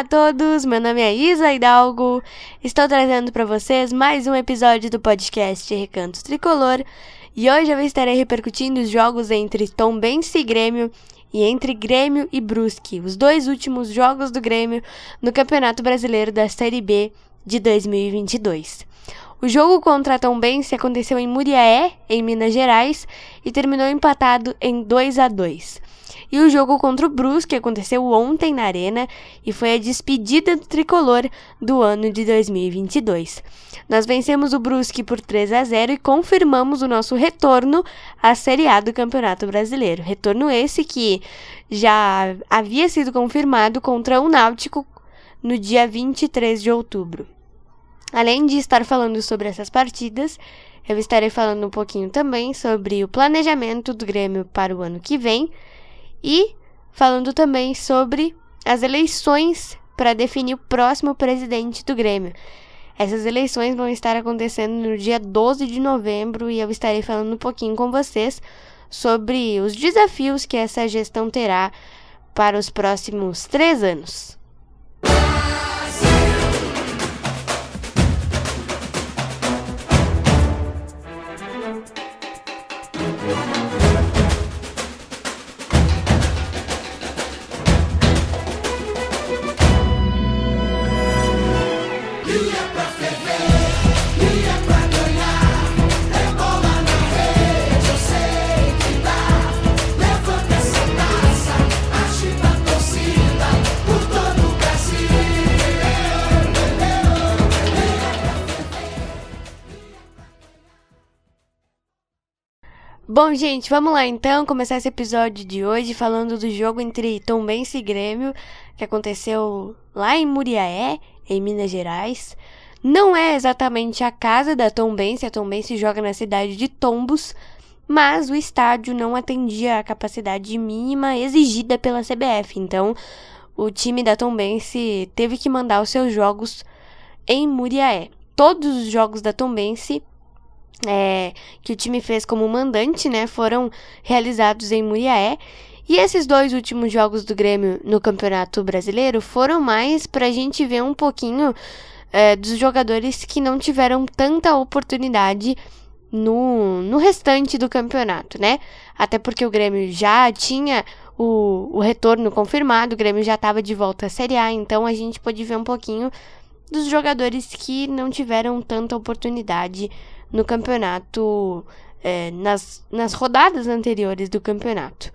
Olá a todos, meu nome é Isa Hidalgo. Estou trazendo para vocês mais um episódio do podcast Recanto Tricolor e hoje eu estarei repercutindo os jogos entre Tombense e Grêmio e entre Grêmio e Brusque, os dois últimos jogos do Grêmio no Campeonato Brasileiro da Série B de 2022. O jogo contra a Tombense aconteceu em Muriaé, em Minas Gerais, e terminou empatado em 2 a 2. E o jogo contra o Brusque aconteceu ontem na Arena e foi a despedida do tricolor do ano de 2022. Nós vencemos o Brusque por 3 a 0 e confirmamos o nosso retorno à Série A do Campeonato Brasileiro. Retorno esse que já havia sido confirmado contra o Náutico no dia 23 de outubro. Além de estar falando sobre essas partidas, eu estarei falando um pouquinho também sobre o planejamento do Grêmio para o ano que vem e falando também sobre as eleições para definir o próximo presidente do Grêmio. Essas eleições vão estar acontecendo no dia 12 de novembro e eu estarei falando um pouquinho com vocês sobre os desafios que essa gestão terá para os próximos três anos. Bom, gente, vamos lá então começar esse episódio de hoje falando do jogo entre Tombense e Grêmio, que aconteceu lá em Muriaé, em Minas Gerais. Não é exatamente a casa da Tombense, a Tombense joga na cidade de Tombos, mas o estádio não atendia a capacidade mínima exigida pela CBF. Então, o time da Tombense teve que mandar os seus jogos em Muriaé. Todos os jogos da Tombense é, que o time fez como mandante, né, foram realizados em Muriaé. E esses dois últimos jogos do Grêmio no Campeonato Brasileiro foram mais para a gente ver um pouquinho é, dos jogadores que não tiveram tanta oportunidade no, no restante do campeonato, né? Até porque o Grêmio já tinha o, o retorno confirmado, o Grêmio já estava de volta à Série A, então a gente pôde ver um pouquinho dos jogadores que não tiveram tanta oportunidade no campeonato, é, nas, nas rodadas anteriores do campeonato.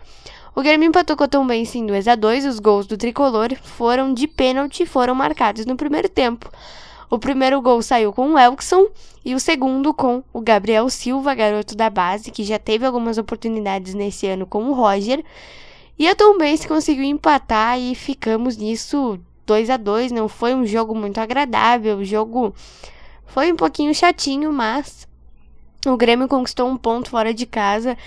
O Grêmio empatou com o Tombense em 2 a 2 Os gols do tricolor foram de pênalti e foram marcados no primeiro tempo. O primeiro gol saiu com o Elkson e o segundo com o Gabriel Silva, garoto da base, que já teve algumas oportunidades nesse ano com o Roger. E a Tombense conseguiu empatar e ficamos nisso 2 a 2 Não foi um jogo muito agradável, o jogo foi um pouquinho chatinho, mas o Grêmio conquistou um ponto fora de casa.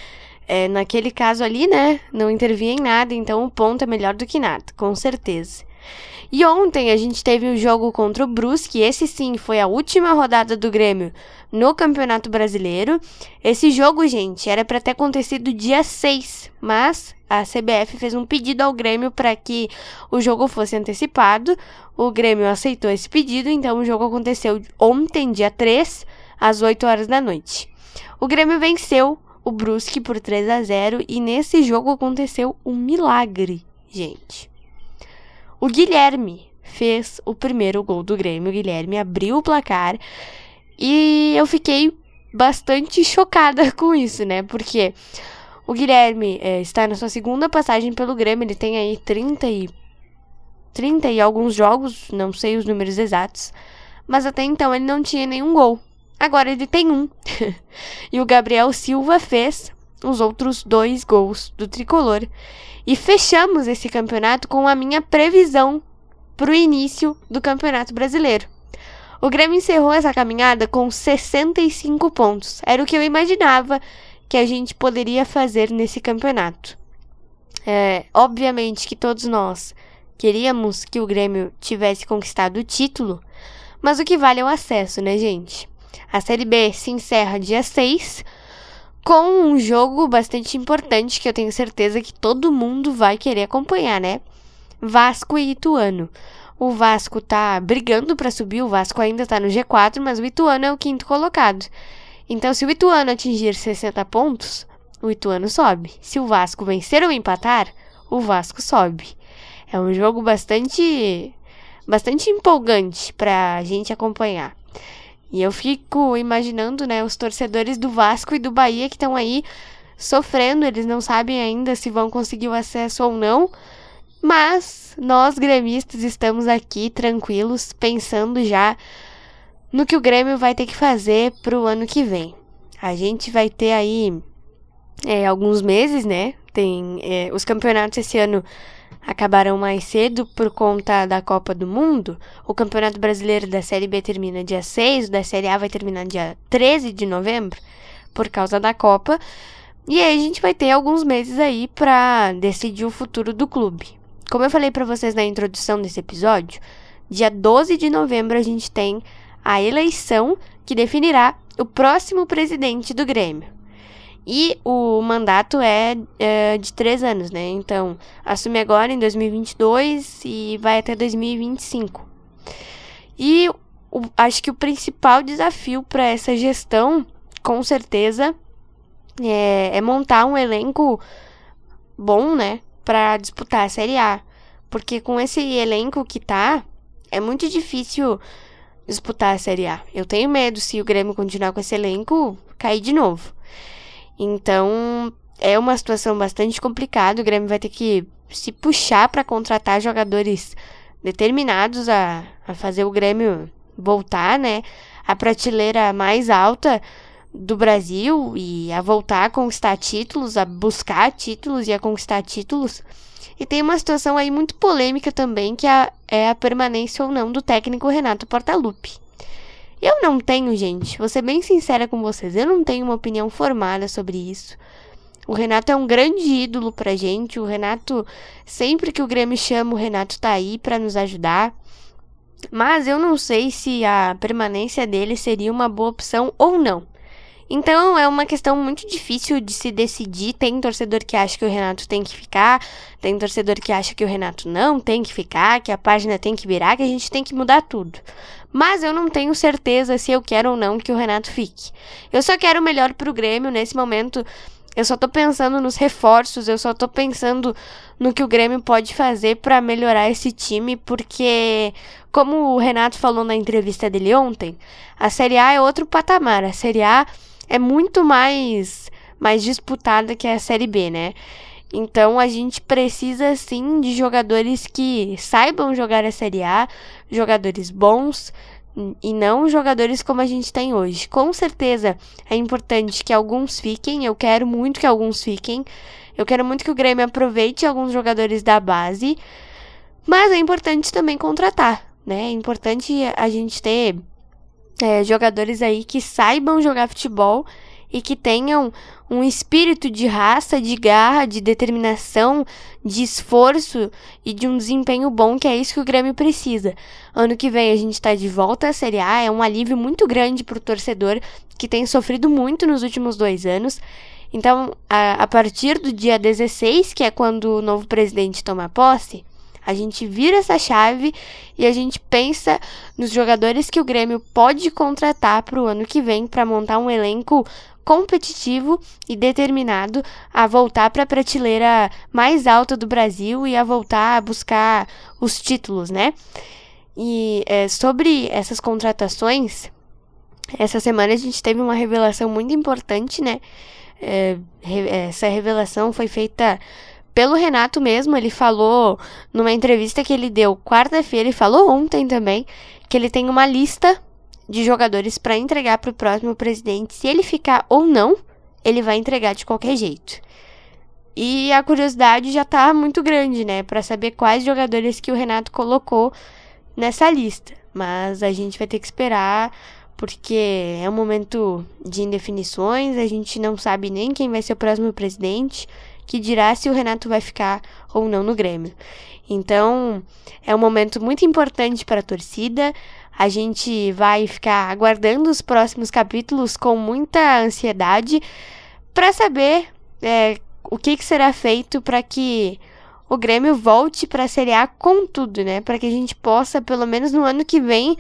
É, naquele caso ali, né? Não intervinha em nada, então o ponto é melhor do que nada, com certeza. E ontem a gente teve o jogo contra o Brusque, esse sim foi a última rodada do Grêmio no Campeonato Brasileiro. Esse jogo, gente, era para ter acontecido dia 6, mas a CBF fez um pedido ao Grêmio para que o jogo fosse antecipado. O Grêmio aceitou esse pedido, então o jogo aconteceu ontem, dia 3, às 8 horas da noite. O Grêmio venceu o Brusque por 3 a 0 e nesse jogo aconteceu um milagre, gente. O Guilherme fez o primeiro gol do Grêmio. O Guilherme abriu o placar e eu fiquei bastante chocada com isso, né? Porque o Guilherme é, está na sua segunda passagem pelo Grêmio, ele tem aí 30 e 30 e alguns jogos, não sei os números exatos, mas até então ele não tinha nenhum gol. Agora ele tem um. e o Gabriel Silva fez os outros dois gols do tricolor. E fechamos esse campeonato com a minha previsão para o início do Campeonato Brasileiro. O Grêmio encerrou essa caminhada com 65 pontos. Era o que eu imaginava que a gente poderia fazer nesse campeonato. É, obviamente que todos nós queríamos que o Grêmio tivesse conquistado o título, mas o que vale é o acesso, né, gente? A Série B se encerra dia 6 com um jogo bastante importante que eu tenho certeza que todo mundo vai querer acompanhar, né? Vasco e Ituano. O Vasco tá brigando para subir, o Vasco ainda tá no G4, mas o Ituano é o quinto colocado. Então, se o Ituano atingir 60 pontos, o Ituano sobe. Se o Vasco vencer ou empatar, o Vasco sobe. É um jogo bastante bastante empolgante para a gente acompanhar. E eu fico imaginando, né, os torcedores do Vasco e do Bahia que estão aí sofrendo, eles não sabem ainda se vão conseguir o acesso ou não. Mas nós gremistas estamos aqui tranquilos, pensando já no que o Grêmio vai ter que fazer para o ano que vem. A gente vai ter aí é, alguns meses, né? Tem é, os campeonatos esse ano acabaram mais cedo por conta da Copa do Mundo. O Campeonato Brasileiro da Série B termina dia 6, o da Série A vai terminar dia 13 de novembro, por causa da Copa. E aí a gente vai ter alguns meses aí para decidir o futuro do clube. Como eu falei para vocês na introdução desse episódio, dia 12 de novembro a gente tem a eleição que definirá o próximo presidente do Grêmio. E o mandato é, é, de três anos, né? Então, assume agora em 2022 e vai até 2025. E o, acho que o principal desafio para essa gestão, com certeza, é, é montar um elenco bom, né? Para disputar a Série A. Porque com esse elenco que tá, é muito difícil disputar a Série A. Eu tenho medo, se o Grêmio continuar com esse elenco, cair de novo. Então, é uma situação bastante complicada. O Grêmio vai ter que se puxar para contratar jogadores determinados a, a fazer o Grêmio voltar, né? A prateleira mais alta do Brasil e a voltar a conquistar títulos, a buscar títulos e a conquistar títulos. E tem uma situação aí muito polêmica também, que é, é a permanência ou não do técnico Renato Portaluppi. Eu não tenho, gente, vou ser bem sincera com vocês, eu não tenho uma opinião formada sobre isso. O Renato é um grande ídolo pra gente. O Renato, sempre que o Grêmio chama, o Renato tá aí para nos ajudar. Mas eu não sei se a permanência dele seria uma boa opção ou não. Então é uma questão muito difícil de se decidir. Tem torcedor que acha que o Renato tem que ficar, tem torcedor que acha que o Renato não tem que ficar, que a página tem que virar, que a gente tem que mudar tudo mas eu não tenho certeza se eu quero ou não que o Renato fique. Eu só quero o melhor pro Grêmio nesse momento. Eu só tô pensando nos reforços, eu só tô pensando no que o Grêmio pode fazer para melhorar esse time, porque como o Renato falou na entrevista dele ontem, a Série A é outro patamar. A Série A é muito mais mais disputada que a Série B, né? Então a gente precisa sim de jogadores que saibam jogar a Série A, jogadores bons e não jogadores como a gente tem hoje. Com certeza é importante que alguns fiquem, eu quero muito que alguns fiquem. Eu quero muito que o Grêmio aproveite alguns jogadores da base, mas é importante também contratar, né? É importante a gente ter é, jogadores aí que saibam jogar futebol e que tenham um espírito de raça, de garra, de determinação, de esforço e de um desempenho bom, que é isso que o Grêmio precisa. Ano que vem a gente está de volta à Série A, é um alívio muito grande para o torcedor que tem sofrido muito nos últimos dois anos. Então, a, a partir do dia 16, que é quando o novo presidente toma posse, a gente vira essa chave e a gente pensa nos jogadores que o Grêmio pode contratar para o ano que vem para montar um elenco competitivo e determinado a voltar para a prateleira mais alta do Brasil e a voltar a buscar os títulos, né? E é, sobre essas contratações, essa semana a gente teve uma revelação muito importante, né? É, essa revelação foi feita pelo Renato mesmo. Ele falou numa entrevista que ele deu quarta-feira e falou ontem também que ele tem uma lista de jogadores para entregar para o próximo presidente. Se ele ficar ou não, ele vai entregar de qualquer jeito. E a curiosidade já está muito grande, né, para saber quais jogadores que o Renato colocou nessa lista. Mas a gente vai ter que esperar porque é um momento de indefinições, a gente não sabe nem quem vai ser o próximo presidente, que dirá se o Renato vai ficar ou não no Grêmio. Então, é um momento muito importante para a torcida. A gente vai ficar aguardando os próximos capítulos com muita ansiedade para saber é, o que, que será feito para que o Grêmio volte para a Série A com tudo, né? Para que a gente possa, pelo menos no ano que vem,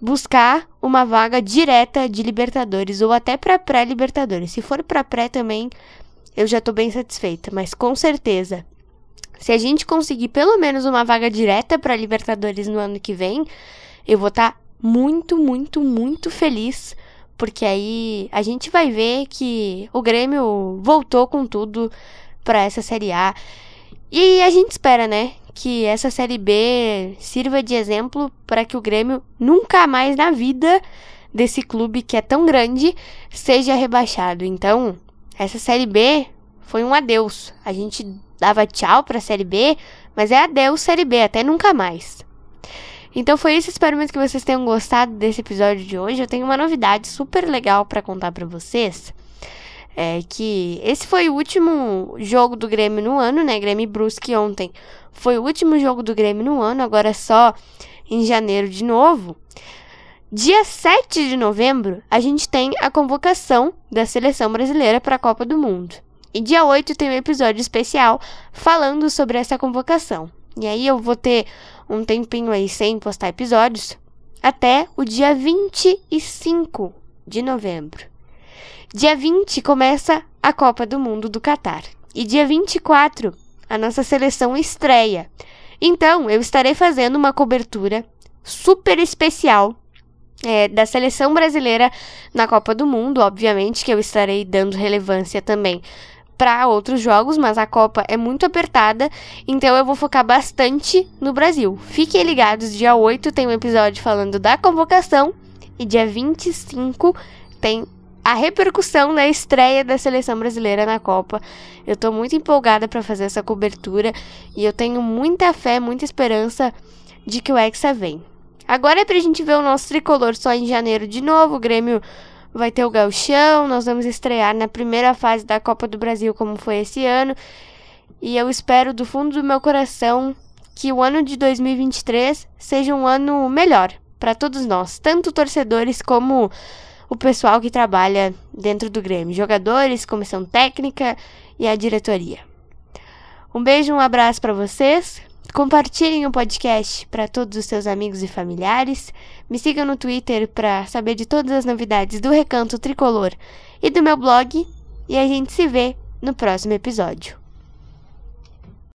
buscar uma vaga direta de Libertadores ou até para pré-Libertadores. Se for para pré também, eu já tô bem satisfeita, mas com certeza, se a gente conseguir pelo menos uma vaga direta para Libertadores no ano que vem, eu vou estar tá muito, muito, muito feliz, porque aí a gente vai ver que o Grêmio voltou com tudo para essa Série A. E a gente espera, né, que essa Série B sirva de exemplo para que o Grêmio nunca mais na vida desse clube que é tão grande seja rebaixado. Então, essa Série B foi um adeus. A gente dava tchau para a Série B, mas é adeus Série B, até nunca mais. Então foi isso, espero muito que vocês tenham gostado desse episódio de hoje. Eu tenho uma novidade super legal para contar para vocês é que esse foi o último jogo do Grêmio no ano, né? Grêmio Brusque ontem foi o último jogo do Grêmio no ano, agora é só em janeiro de novo. Dia 7 de novembro, a gente tem a convocação da seleção brasileira para a Copa do Mundo. E dia 8 tem um episódio especial falando sobre essa convocação. E aí eu vou ter um tempinho aí sem postar episódios até o dia 25 de novembro. Dia 20 começa a Copa do Mundo do Catar. E dia 24, a nossa seleção estreia. Então, eu estarei fazendo uma cobertura super especial é, da seleção brasileira na Copa do Mundo. Obviamente que eu estarei dando relevância também para outros jogos, mas a Copa é muito apertada, então eu vou focar bastante no Brasil. Fiquem ligados, dia 8 tem um episódio falando da convocação e dia 25 tem a repercussão da estreia da seleção brasileira na Copa. Eu tô muito empolgada para fazer essa cobertura e eu tenho muita fé, muita esperança de que o Hexa vem. Agora é pra gente ver o nosso tricolor só em janeiro de novo. O Grêmio vai ter o Gauchão, nós vamos estrear na primeira fase da Copa do Brasil, como foi esse ano. E eu espero do fundo do meu coração que o ano de 2023 seja um ano melhor para todos nós, tanto torcedores como o pessoal que trabalha dentro do Grêmio, jogadores, comissão técnica e a diretoria. Um beijo, um abraço para vocês. Compartilhem o podcast para todos os seus amigos e familiares. Me sigam no Twitter para saber de todas as novidades do Recanto Tricolor e do meu blog. E a gente se vê no próximo episódio.